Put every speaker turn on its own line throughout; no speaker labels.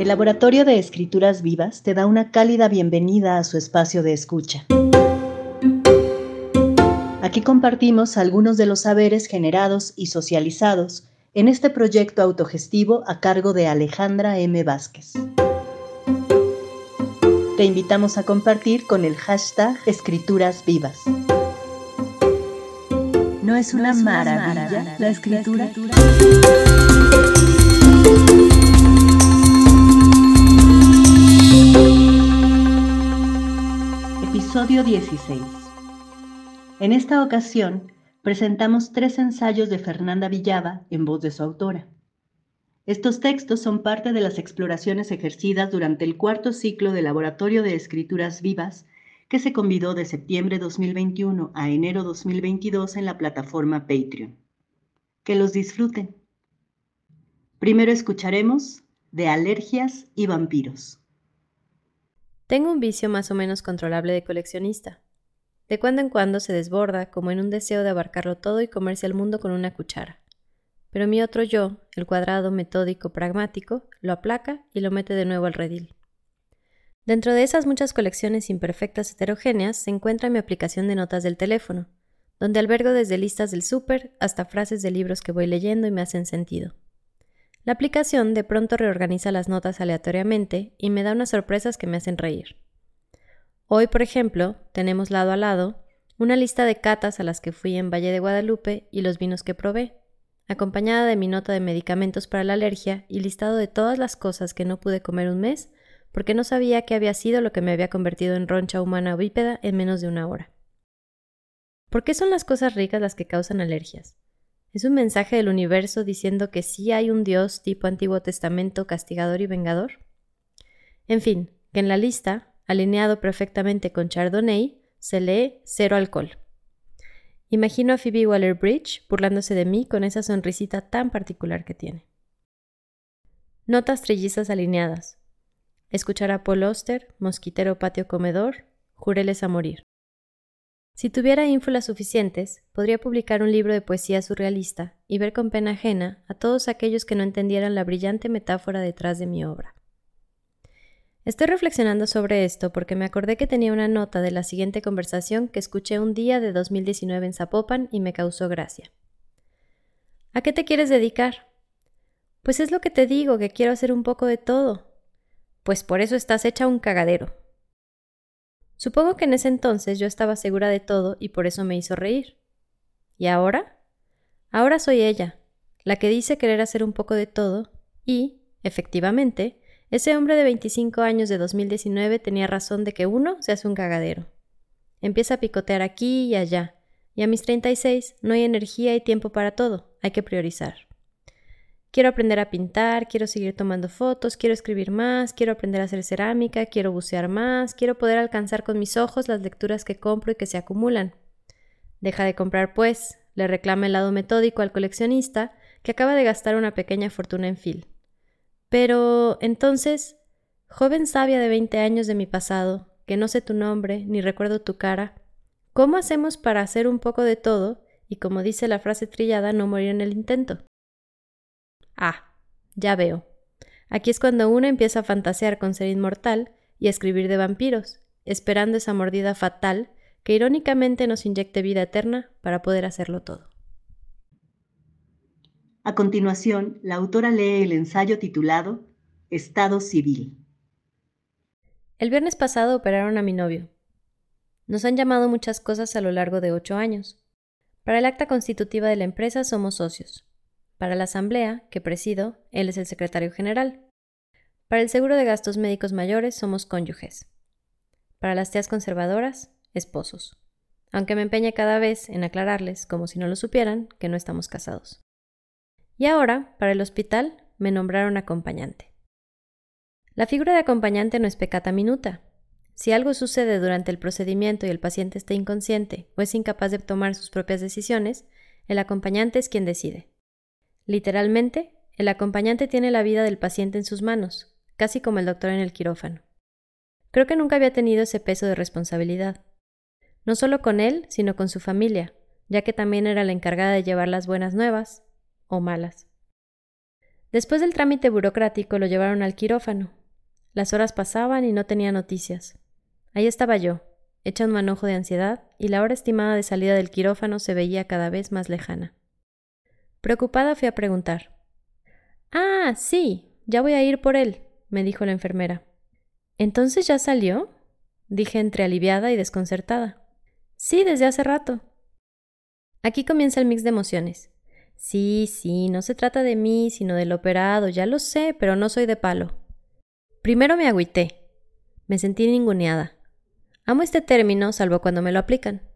El Laboratorio de Escrituras Vivas te da una cálida bienvenida a su espacio de escucha. Aquí compartimos algunos de los saberes generados y socializados en este proyecto autogestivo a cargo de Alejandra M. Vázquez. Te invitamos a compartir con el hashtag Escrituras Vivas. ¿No es una, maravilla, La escritura? Episodio 16. En esta ocasión presentamos tres ensayos de Fernanda Villava en voz de su autora. Estos textos son parte de las exploraciones ejercidas durante el cuarto ciclo de Laboratorio de Escrituras Vivas que se convidó de septiembre 2021 a enero 2022 en la plataforma Patreon. Que los disfruten. Primero escucharemos de alergias y vampiros.
Tengo un vicio más o menos controlable de coleccionista. De cuando en cuando se desborda, como en un deseo de abarcarlo todo y comerse al mundo con una cuchara. Pero mi otro yo, el cuadrado, metódico, pragmático, lo aplaca y lo mete de nuevo al redil. Dentro de esas muchas colecciones imperfectas heterogéneas se encuentra mi aplicación de notas del teléfono, donde albergo desde listas del súper hasta frases de libros que voy leyendo y me hacen sentido. La aplicación de pronto reorganiza las notas aleatoriamente y me da unas sorpresas que me hacen reír. Hoy, por ejemplo, tenemos lado a lado una lista de catas a las que fui en Valle de Guadalupe y los vinos que probé, acompañada de mi nota de medicamentos para la alergia y listado de todas las cosas que no pude comer un mes porque no sabía qué había sido lo que me había convertido en roncha humana bípeda en menos de una hora. ¿Por qué son las cosas ricas las que causan alergias? Es un mensaje del universo diciendo que sí hay un Dios tipo Antiguo Testamento castigador y vengador. En fin, que en la lista, alineado perfectamente con Chardonnay, se lee cero alcohol. Imagino a Phoebe Waller-Bridge burlándose de mí con esa sonrisita tan particular que tiene. Notas trillizas alineadas. Escuchar a Paul Oster, Mosquitero Patio Comedor, Jureles a morir. Si tuviera ínfulas suficientes, podría publicar un libro de poesía surrealista y ver con pena ajena a todos aquellos que no entendieran la brillante metáfora detrás de mi obra. Estoy reflexionando sobre esto porque me acordé que tenía una nota de la siguiente conversación que escuché un día de 2019 en Zapopan y me causó gracia. ¿A qué te quieres dedicar? Pues es lo que te digo, que quiero hacer un poco de todo. Pues por eso estás hecha un cagadero. Supongo que en ese entonces yo estaba segura de todo y por eso me hizo reír. ¿Y ahora? Ahora soy ella, la que dice querer hacer un poco de todo y, efectivamente, ese hombre de 25 años de 2019 tenía razón de que uno se hace un cagadero. Empieza a picotear aquí y allá, y a mis 36 no hay energía y tiempo para todo, hay que priorizar. Quiero aprender a pintar, quiero seguir tomando fotos, quiero escribir más, quiero aprender a hacer cerámica, quiero bucear más, quiero poder alcanzar con mis ojos las lecturas que compro y que se acumulan. Deja de comprar, pues, le reclama el lado metódico al coleccionista, que acaba de gastar una pequeña fortuna en fil. Pero, entonces, joven sabia de 20 años de mi pasado, que no sé tu nombre ni recuerdo tu cara, ¿cómo hacemos para hacer un poco de todo y, como dice la frase trillada, no morir en el intento? Ah, ya veo. Aquí es cuando uno empieza a fantasear con ser inmortal y a escribir de vampiros, esperando esa mordida fatal que irónicamente nos inyecte vida eterna para poder hacerlo todo.
A continuación, la autora lee el ensayo titulado Estado Civil.
El viernes pasado operaron a mi novio. Nos han llamado muchas cosas a lo largo de ocho años. Para el acta constitutiva de la empresa somos socios. Para la asamblea, que presido, él es el secretario general. Para el seguro de gastos médicos mayores somos cónyuges. Para las tías conservadoras, esposos. Aunque me empeñe cada vez en aclararles, como si no lo supieran, que no estamos casados. Y ahora, para el hospital, me nombraron acompañante. La figura de acompañante no es pecata minuta. Si algo sucede durante el procedimiento y el paciente está inconsciente o es incapaz de tomar sus propias decisiones, el acompañante es quien decide. Literalmente, el acompañante tiene la vida del paciente en sus manos, casi como el doctor en el quirófano. Creo que nunca había tenido ese peso de responsabilidad. No solo con él, sino con su familia, ya que también era la encargada de llevar las buenas nuevas o malas. Después del trámite burocrático lo llevaron al quirófano. Las horas pasaban y no tenía noticias. Ahí estaba yo, hecha un manojo de ansiedad, y la hora estimada de salida del quirófano se veía cada vez más lejana. Preocupada fui a preguntar. Ah, sí, ya voy a ir por él, me dijo la enfermera. ¿Entonces ya salió? dije entre aliviada y desconcertada. Sí, desde hace rato. Aquí comienza el mix de emociones. Sí, sí, no se trata de mí, sino del operado, ya lo sé, pero no soy de palo. Primero me agüité. Me sentí ninguneada. Amo este término, salvo cuando me lo aplican.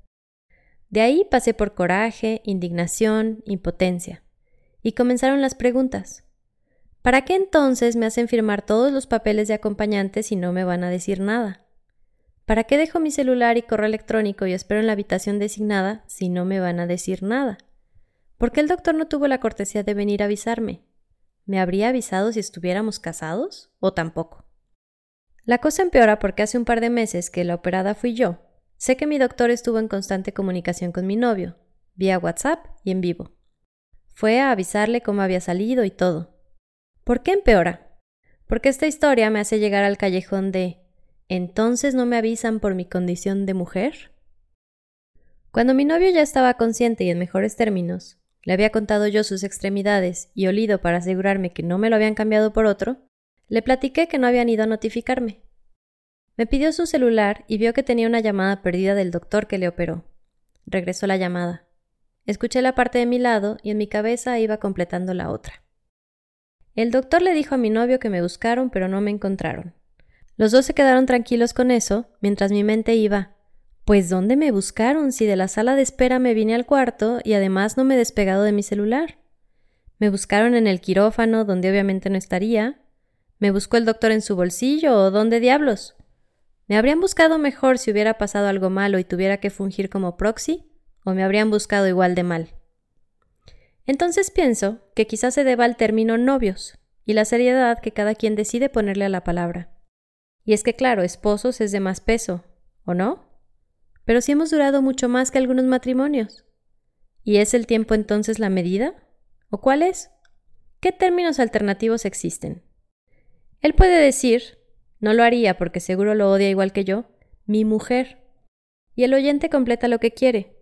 De ahí pasé por coraje, indignación, impotencia. Y comenzaron las preguntas. ¿Para qué entonces me hacen firmar todos los papeles de acompañante si no me van a decir nada? ¿Para qué dejo mi celular y correo electrónico y espero en la habitación designada si no me van a decir nada? ¿Por qué el doctor no tuvo la cortesía de venir a avisarme? ¿Me habría avisado si estuviéramos casados? ¿O tampoco? La cosa empeora porque hace un par de meses que la operada fui yo. Sé que mi doctor estuvo en constante comunicación con mi novio, vía WhatsApp y en vivo. Fue a avisarle cómo había salido y todo. ¿Por qué empeora? Porque esta historia me hace llegar al callejón de ¿entonces no me avisan por mi condición de mujer? Cuando mi novio ya estaba consciente y en mejores términos, le había contado yo sus extremidades y olido para asegurarme que no me lo habían cambiado por otro, le platiqué que no habían ido a notificarme. Me pidió su celular y vio que tenía una llamada perdida del doctor que le operó. Regresó la llamada. Escuché la parte de mi lado y en mi cabeza iba completando la otra. El doctor le dijo a mi novio que me buscaron pero no me encontraron. Los dos se quedaron tranquilos con eso, mientras mi mente iba pues ¿dónde me buscaron si de la sala de espera me vine al cuarto y además no me he despegado de mi celular? Me buscaron en el quirófano, donde obviamente no estaría. ¿Me buscó el doctor en su bolsillo o dónde diablos? ¿Me habrían buscado mejor si hubiera pasado algo malo y tuviera que fungir como proxy? ¿O me habrían buscado igual de mal? Entonces pienso que quizás se deba al término novios y la seriedad que cada quien decide ponerle a la palabra. Y es que claro, esposos es de más peso, ¿o no? Pero si hemos durado mucho más que algunos matrimonios. ¿Y es el tiempo entonces la medida? ¿O cuál es? ¿Qué términos alternativos existen? Él puede decir, no lo haría porque seguro lo odia igual que yo, mi mujer. Y el oyente completa lo que quiere.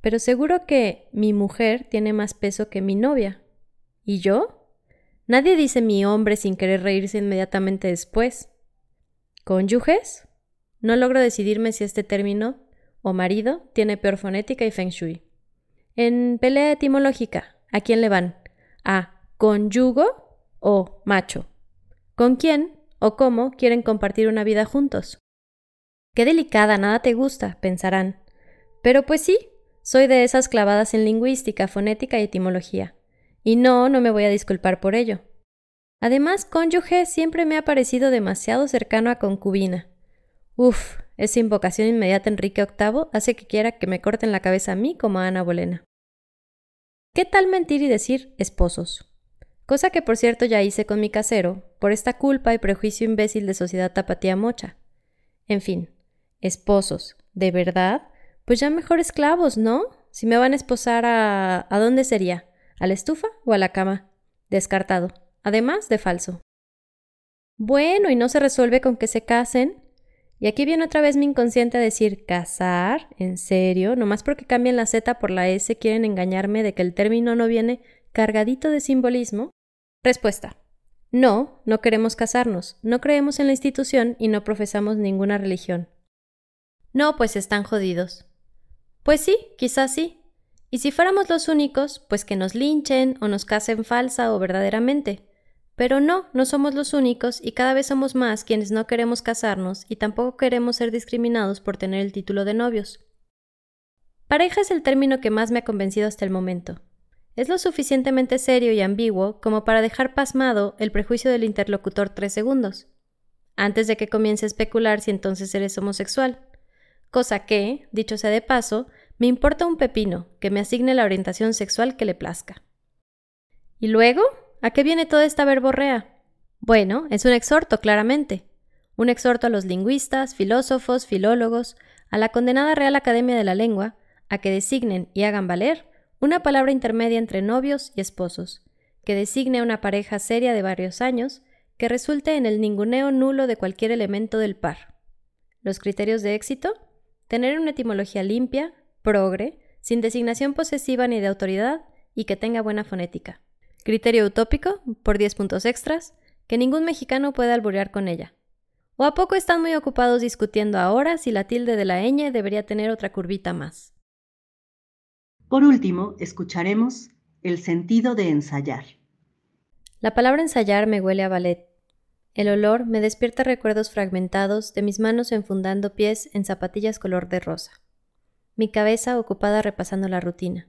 Pero seguro que mi mujer tiene más peso que mi novia. ¿Y yo? Nadie dice mi hombre sin querer reírse inmediatamente después. ¿Cónyuges? No logro decidirme si este término o marido tiene peor fonética y feng shui. En pelea etimológica, ¿a quién le van? ¿A conyugo o macho? ¿Con quién o cómo quieren compartir una vida juntos? Qué delicada, nada te gusta, pensarán. Pero pues sí, soy de esas clavadas en lingüística, fonética y etimología. Y no, no me voy a disculpar por ello. Además, cónyuge siempre me ha parecido demasiado cercano a concubina. Uf, esa invocación inmediata Enrique VIII hace que quiera que me corten la cabeza a mí como a Ana Bolena. ¿Qué tal mentir y decir esposos? Cosa que por cierto ya hice con mi casero, por esta culpa y prejuicio imbécil de sociedad tapatía mocha. En fin, esposos, ¿de verdad? Pues ya mejor esclavos, ¿no? Si me van a esposar a... ¿A dónde sería? ¿A la estufa o a la cama? Descartado. Además de falso. Bueno, ¿y no se resuelve con que se casen? Y aquí viene otra vez mi inconsciente a decir, ¿casar? ¿En serio? Nomás porque cambian la Z por la S quieren engañarme de que el término no viene cargadito de simbolismo. Respuesta. No, no queremos casarnos, no creemos en la institución y no profesamos ninguna religión. No, pues están jodidos. Pues sí, quizás sí. Y si fuéramos los únicos, pues que nos linchen o nos casen falsa o verdaderamente. Pero no, no somos los únicos y cada vez somos más quienes no queremos casarnos y tampoco queremos ser discriminados por tener el título de novios. Pareja es el término que más me ha convencido hasta el momento. Es lo suficientemente serio y ambiguo como para dejar pasmado el prejuicio del interlocutor tres segundos, antes de que comience a especular si entonces eres homosexual. Cosa que, dicho sea de paso, me importa un pepino que me asigne la orientación sexual que le plazca. ¿Y luego? ¿A qué viene toda esta verborrea? Bueno, es un exhorto, claramente. Un exhorto a los lingüistas, filósofos, filólogos, a la condenada Real Academia de la Lengua, a que designen y hagan valer una palabra intermedia entre novios y esposos, que designe una pareja seria de varios años que resulte en el ninguneo nulo de cualquier elemento del par. Los criterios de éxito: tener una etimología limpia, progre, sin designación posesiva ni de autoridad y que tenga buena fonética. Criterio utópico, por 10 puntos extras, que ningún mexicano pueda alburear con ella. ¿O a poco están muy ocupados discutiendo ahora si la tilde de la ñ debería tener otra curvita más?
Por último, escucharemos el sentido de ensayar.
La palabra ensayar me huele a ballet. El olor me despierta recuerdos fragmentados de mis manos enfundando pies en zapatillas color de rosa. Mi cabeza ocupada repasando la rutina.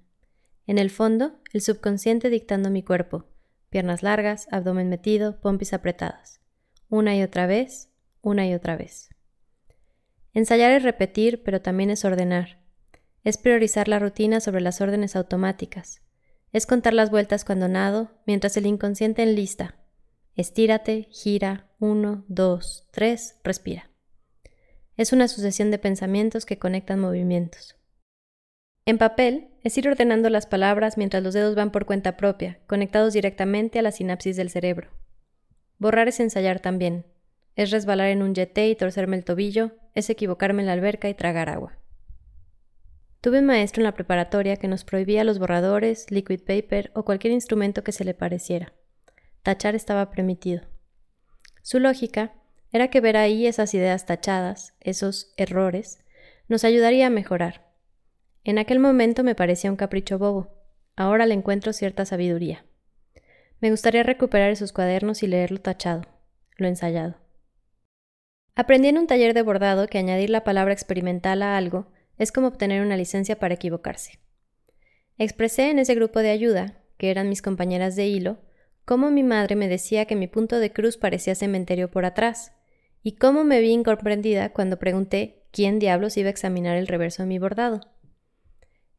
En el fondo, el subconsciente dictando mi cuerpo, piernas largas, abdomen metido, pompis apretadas. Una y otra vez, una y otra vez. Ensayar es repetir, pero también es ordenar. Es priorizar la rutina sobre las órdenes automáticas. Es contar las vueltas cuando nado, mientras el inconsciente enlista. Estírate, gira, uno, dos, tres, respira. Es una sucesión de pensamientos que conectan movimientos. En papel, es ir ordenando las palabras mientras los dedos van por cuenta propia, conectados directamente a la sinapsis del cerebro. Borrar es ensayar también. Es resbalar en un yeté y torcerme el tobillo, es equivocarme en la alberca y tragar agua. Tuve un maestro en la preparatoria que nos prohibía los borradores, liquid paper o cualquier instrumento que se le pareciera. Tachar estaba permitido. Su lógica era que ver ahí esas ideas tachadas, esos errores, nos ayudaría a mejorar. En aquel momento me parecía un capricho bobo. Ahora le encuentro cierta sabiduría. Me gustaría recuperar esos cuadernos y leerlo tachado, lo ensayado. Aprendí en un taller de bordado que añadir la palabra experimental a algo es como obtener una licencia para equivocarse. Expresé en ese grupo de ayuda, que eran mis compañeras de hilo, cómo mi madre me decía que mi punto de cruz parecía cementerio por atrás, y cómo me vi incomprendida cuando pregunté quién diablos iba a examinar el reverso de mi bordado.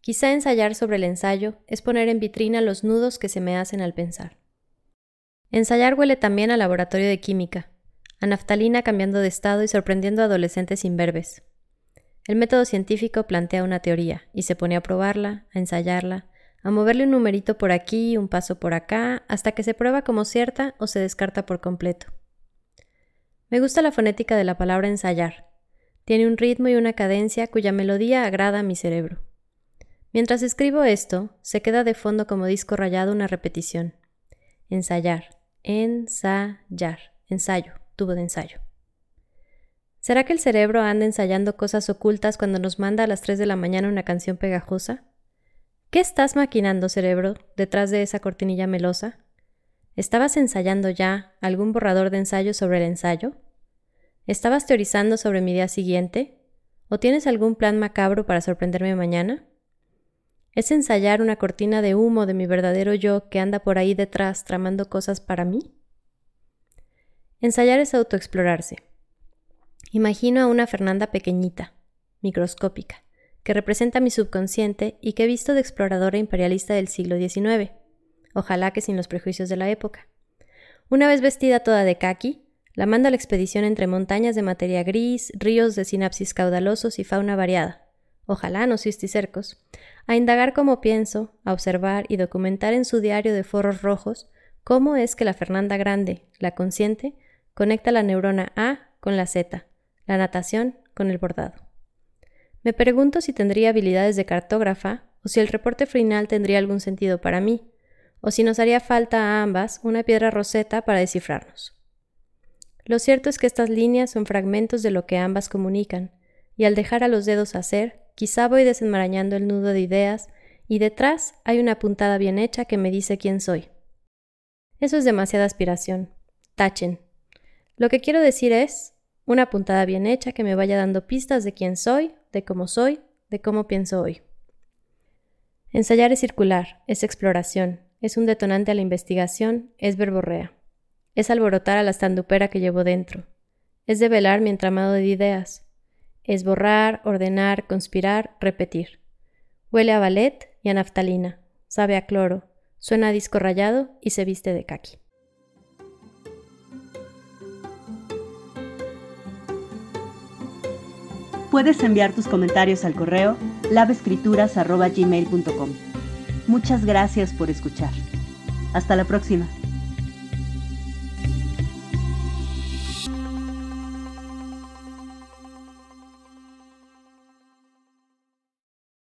Quizá ensayar sobre el ensayo es poner en vitrina los nudos que se me hacen al pensar. Ensayar huele también al laboratorio de química, a naftalina cambiando de estado y sorprendiendo a adolescentes imberbes. El método científico plantea una teoría y se pone a probarla, a ensayarla, a moverle un numerito por aquí, un paso por acá, hasta que se prueba como cierta o se descarta por completo. Me gusta la fonética de la palabra ensayar. Tiene un ritmo y una cadencia cuya melodía agrada a mi cerebro. Mientras escribo esto, se queda de fondo como disco rayado una repetición. Ensayar, ensayar, ensayo, tubo de ensayo. ¿Será que el cerebro anda ensayando cosas ocultas cuando nos manda a las 3 de la mañana una canción pegajosa? ¿Qué estás maquinando, cerebro, detrás de esa cortinilla melosa? ¿Estabas ensayando ya algún borrador de ensayo sobre el ensayo? ¿Estabas teorizando sobre mi día siguiente? ¿O tienes algún plan macabro para sorprenderme mañana? ¿Es ensayar una cortina de humo de mi verdadero yo que anda por ahí detrás tramando cosas para mí? Ensayar es autoexplorarse. Imagino a una Fernanda pequeñita, microscópica, que representa mi subconsciente y que he visto de exploradora imperialista del siglo XIX, ojalá que sin los prejuicios de la época. Una vez vestida toda de kaki, la mando a la expedición entre montañas de materia gris, ríos de sinapsis caudalosos y fauna variada, ojalá no cisticercos, a indagar cómo pienso, a observar y documentar en su diario de forros rojos cómo es que la Fernanda Grande, la consciente, conecta la neurona A con la Z, la natación con el bordado. Me pregunto si tendría habilidades de cartógrafa o si el reporte final tendría algún sentido para mí, o si nos haría falta a ambas una piedra roseta para descifrarnos. Lo cierto es que estas líneas son fragmentos de lo que ambas comunican, y al dejar a los dedos hacer, Quizá voy desenmarañando el nudo de ideas y detrás hay una puntada bien hecha que me dice quién soy. Eso es demasiada aspiración. Tachen. Lo que quiero decir es una puntada bien hecha que me vaya dando pistas de quién soy, de cómo soy, de cómo pienso hoy. Ensayar es circular, es exploración, es un detonante a la investigación, es verborrea. Es alborotar a la estandupera que llevo dentro. Es develar mi entramado de ideas. Es borrar, ordenar, conspirar, repetir. Huele a ballet y a naftalina, sabe a cloro, suena a disco rayado y se viste de kaki.
Puedes enviar tus comentarios al correo lavescrituras.gmail.com. Muchas gracias por escuchar. Hasta la próxima.